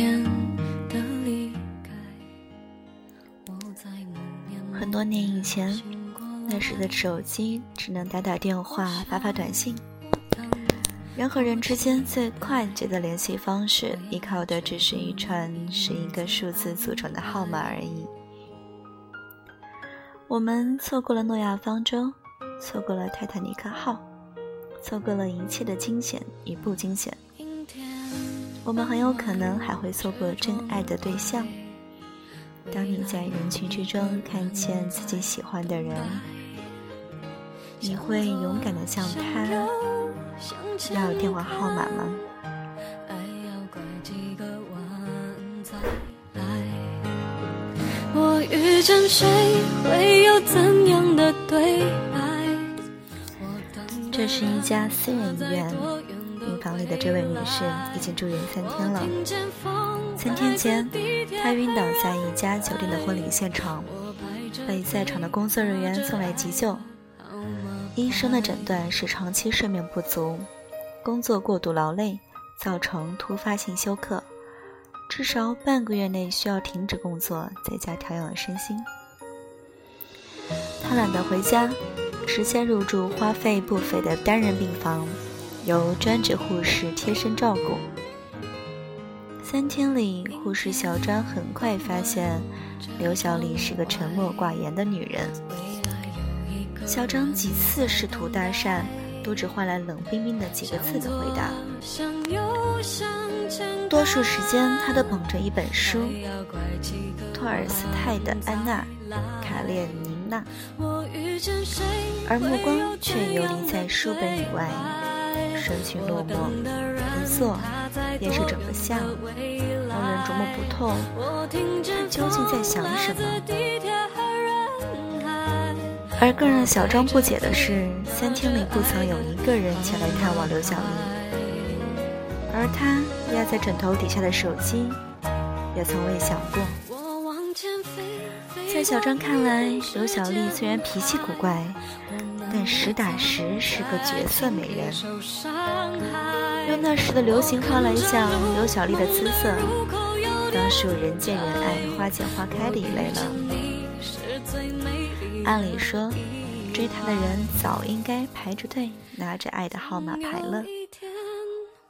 天的离开。很多年以前，那时的手机只能打打电话、发发短信，人和人之间最快捷的联系方式，依靠的只是一串十一个数字组成的号码而已。我们错过了诺亚方舟，错过了泰坦尼克号，错过了一切的惊险与不惊险。我们很有可能还会错过真爱的对象。当你在人群之中看见自己喜欢的人，你会勇敢的向他要电话号码吗？我遇见谁会有怎样的对白？这是一家私人医院，病房里的这位女士已经住院三天了。三天前，她晕倒在一家酒店的婚礼现场，被在场的工作人员送来急救。医生的诊断是长期睡眠不足，工作过度劳累，造成突发性休克，至少半个月内需要停止工作，在家调养身心。她懒得回家，直接入住花费不菲的单人病房，由专职护士贴身照顾。三天里，护士小张很快发现刘小丽是个沉默寡言的女人。小张几次试图搭讪，都只换来冷冰冰的几个字的回答。多数时间，他都捧着一本书，托尔斯泰的《安娜·卡列尼娜》，而目光却游离在书本以外。神情落寞，一坐便是整个下午，让人琢磨不透，他究竟在想什么。而更让小张不解的是，三天里不曾有一个人前来探望刘小丽，而他压在枕头底下的手机，也从未响过。在小张看来，刘小丽虽然脾气古怪。但实打实是个绝色美人。用那时的流行话来讲，刘小丽的姿色，当属人见人爱、花见花开的一类了。按理说，追她的人早应该排着队，拿着爱的号码牌了，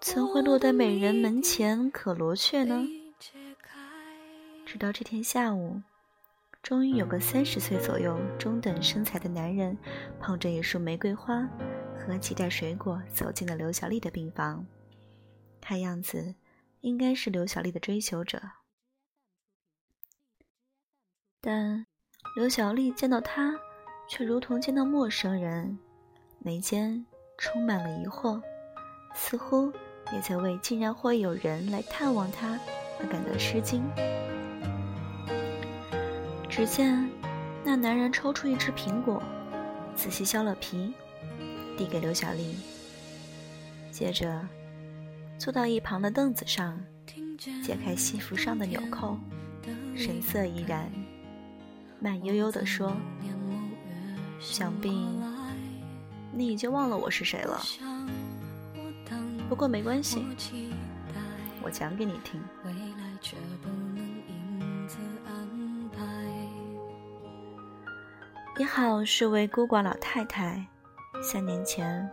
怎会落在美人门前可罗雀呢？直到这天下午。终于有个三十岁左右、中等身材的男人，捧着一束玫瑰花和几袋水果走进了刘小丽的病房。看样子，应该是刘小丽的追求者。但刘小丽见到他，却如同见到陌生人，眉间充满了疑惑，似乎也在为竟然会有人来探望他而感到吃惊。只见那男人抽出一只苹果，仔细削了皮，递给刘小丽。接着，坐到一旁的凳子上，解开西服上的纽扣，神色怡然，慢悠悠地说：“想必你已经忘了我是谁了。不过没关系，我讲给你听。”一号是位孤寡老太太，三年前，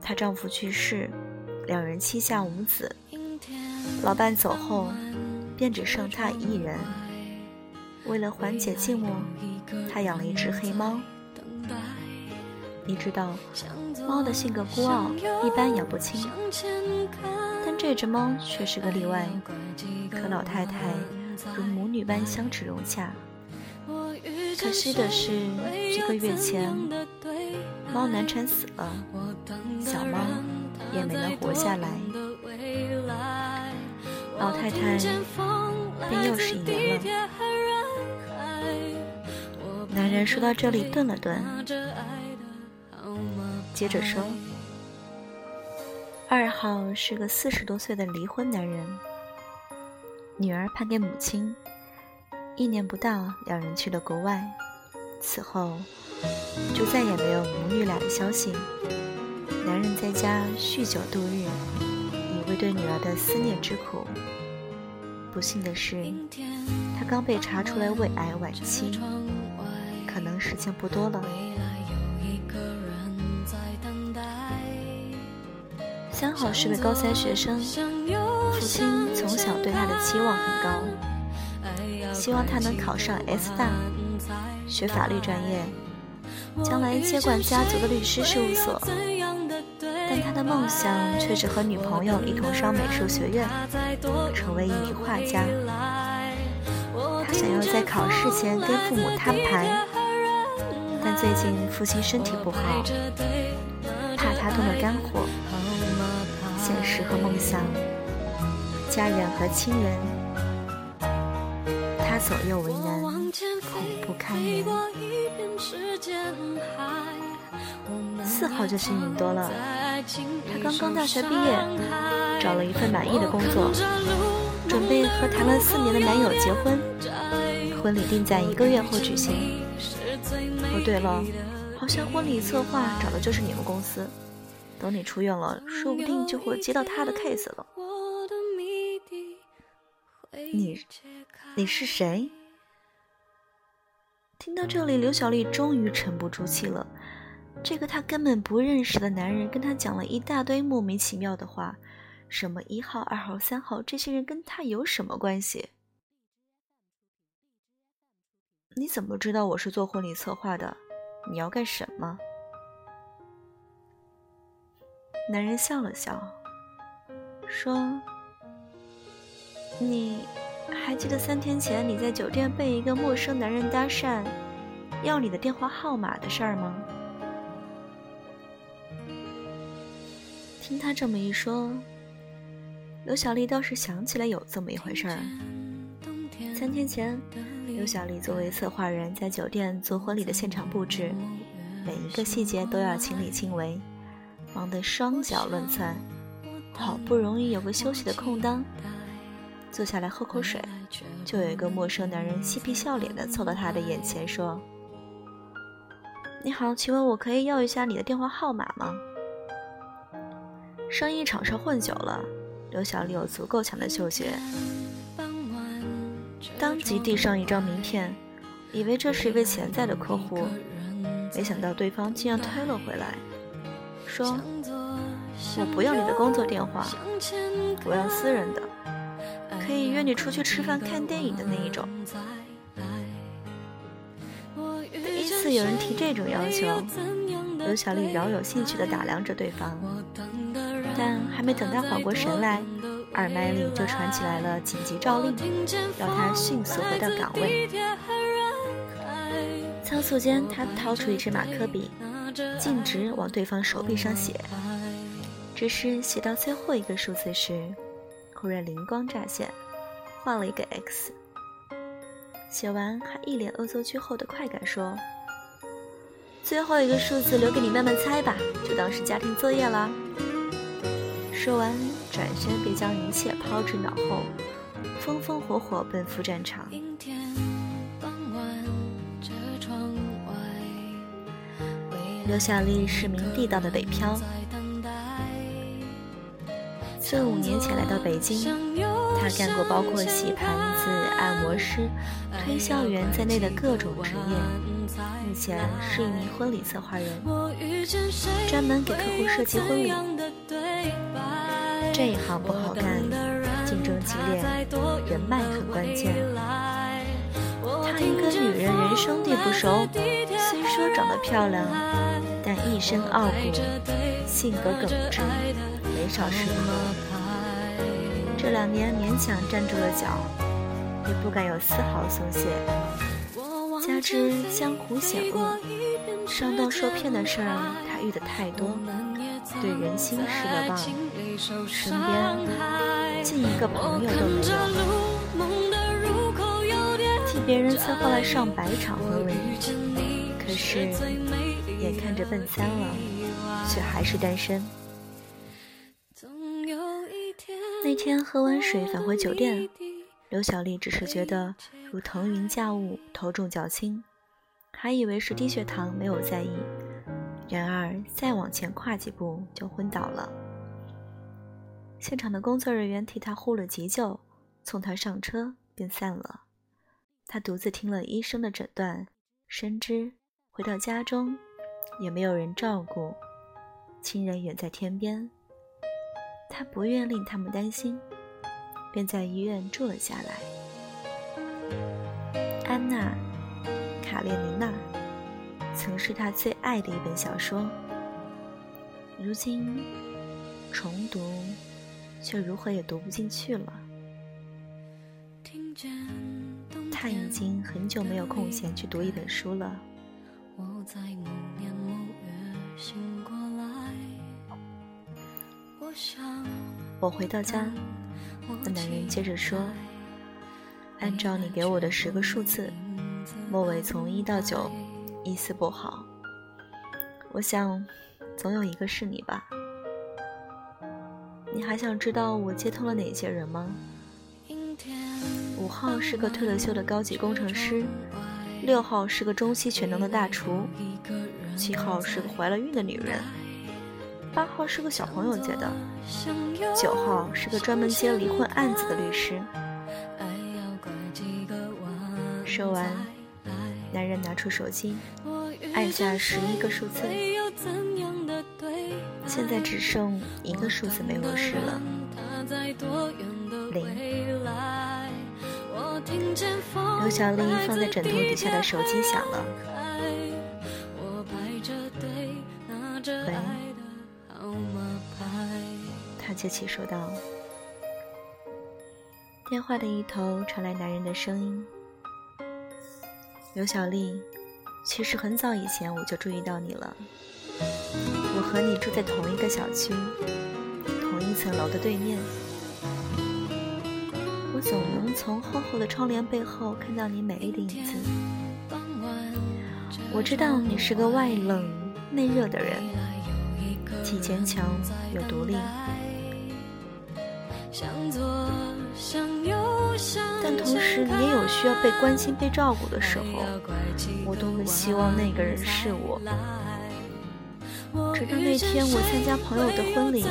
她丈夫去世，两人膝下无子，老伴走后，便只剩她一人。为了缓解寂寞，她养了一只黑猫。你知道，猫的性格孤傲，一般养不亲，但这只猫却是个例外，和老太太如母女般相处融洽。可惜的是，几个月前，猫难产死了，小猫也没能活下来。老太太便又是一年了。男人说到这里顿了顿，接着说：“二号是个四十多岁的离婚男人，女儿判给母亲。”一年不到，两人去了国外，此后就再也没有母女俩的消息。男人在家酗酒度日，一为对女儿的思念之苦。不幸的是，他刚被查出来胃癌晚期，可能时间不多了。三好是位高三学生，父亲从小对他的期望很高，希望他能考上 S 大，学法律专业，将来接管家族的律师事务所。但他的梦想却是和女朋友一同上美术学院，成为一名画家。他想要在考试前跟父母摊牌，但最近父亲身体不好，怕他动了肝火。现实和梦想，家人和亲人，他左右为难，恐怖堪言。四号就幸运多了，他刚刚大学毕业，找了一份满意的工作，准备和谈了四年的男友结婚，婚礼定在一个月后举行。哦，对了，好像婚礼策划找的就是你们公司，等你出院了，说不定就会接到他的 case 了。你，你是谁？听到这里，刘小丽终于沉不住气了。这个她根本不认识的男人跟她讲了一大堆莫名其妙的话，什么一号、二号、三号，这些人跟她有什么关系？你怎么知道我是做婚礼策划的？你要干什么？男人笑了笑，说：“你还记得三天前你在酒店被一个陌生男人搭讪，要你的电话号码的事儿吗？”听他这么一说，刘小丽倒是想起来有这么一回事儿。三天前，刘小丽作为策划人，在酒店做婚礼的现场布置，每一个细节都要亲力亲为，忙得双脚乱窜。好不容易有个休息的空当，坐下来喝口水，就有一个陌生男人嬉皮笑脸的凑到他的眼前说：“你好，请问我可以要一下你的电话号码吗？”生意场上混久了，刘小丽有足够强的嗅觉，当即递上一张名片，以为这是一位潜在的客户，没想到对方竟然推了回来，说：“我不要你的工作电话，我要私人的，可以约你出去吃饭、看电影的那一种。”第一次有人提这种要求，刘小丽饶有兴趣地打量着对方。但还没等他缓过神来，耳麦里就传起来了紧急诏令，要他迅速回到岗位。仓促间，他掏出一支马克笔，径直往对方手臂上写。只是写到最后一个数字时，忽然灵光乍现，画了一个 X。写完，还一脸恶作剧后的快感说：“最后一个数字留给你慢慢猜吧，就当是家庭作业啦。”说完，转身便将一切抛之脑后，风风火火奔赴战场。刘小丽是名地道的北漂，自五年前来到北京，干过包括洗盘子、按摩师、推销员在内的各种职业，目前是一名婚礼策划人，专门给客户设计婚礼。这一行不好干，竞争激烈，人脉很关键。他一个女人人生地不熟，虽说长得漂亮，但一身傲骨，性格耿直，没少失误。这两年勉强站住了脚，也不敢有丝毫松懈。加之江湖险恶，上当受骗的事儿他遇得太多。对人心失了望，身边近一个朋友都没有，替别人策划了上百场婚礼，可是眼看着奔三了，却还是单身。那天喝完水返回酒店，刘小丽只是觉得如腾云驾雾，头重脚轻，还以为是低血糖，没有在意。然而，再往前跨几步就昏倒了。现场的工作人员替他呼了急救，送他上车，便散了。他独自听了医生的诊断，深知回到家中也没有人照顾，亲人远在天边，他不愿令他们担心，便在医院住了下来。安娜·卡列尼娜曾是他最爱的一本小说，如今重读。却如何也读不进去了。他已经很久没有空闲去读一本书了。我我回到家，那男人接着说：“按照你给我的十个数字，末尾从一到九，一丝不好。我想，总有一个是你吧。”你还想知道我接通了哪些人吗？五号是个退了休的高级工程师，六号是个中西全能的大厨，七号是个怀了孕的女人，八号是个小朋友接的，九号是个专门接离婚案子的律师。说完，男人拿出手机，按下十一个数字。现在只剩一个数字没有试了，零。刘小丽放在枕头底下的手机响了，她接起说道。电话的一头传来男人的声音：“刘小丽，其实很早以前我就注意到你了。”我和你住在同一个小区，同一层楼的对面。我总能从厚厚的窗帘背后看到你美丽的影子。我知道你是个外冷内热的人，既坚强又独立。但同时，你也有需要被关心、被照顾的时候。我多么希望那个人是我。直到那天我参加朋友的婚礼，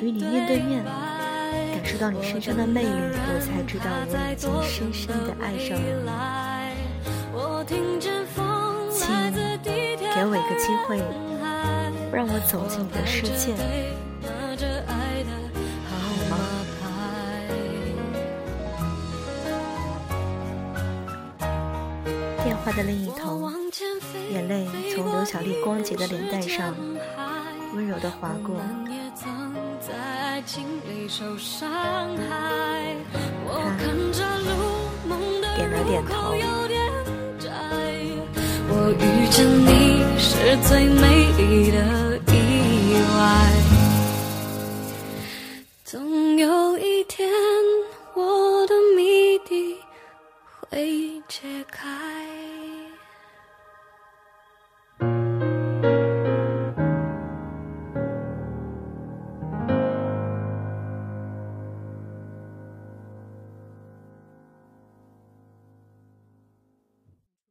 与你面对面，感受到你身上的魅力，我才知道我已经深深的爱上了你。请给我一个机会，让我走进你的世界，电话的另一头。眼泪从刘小丽光洁的脸蛋上温柔地划过，他点了点头。我遇见你是最美丽的。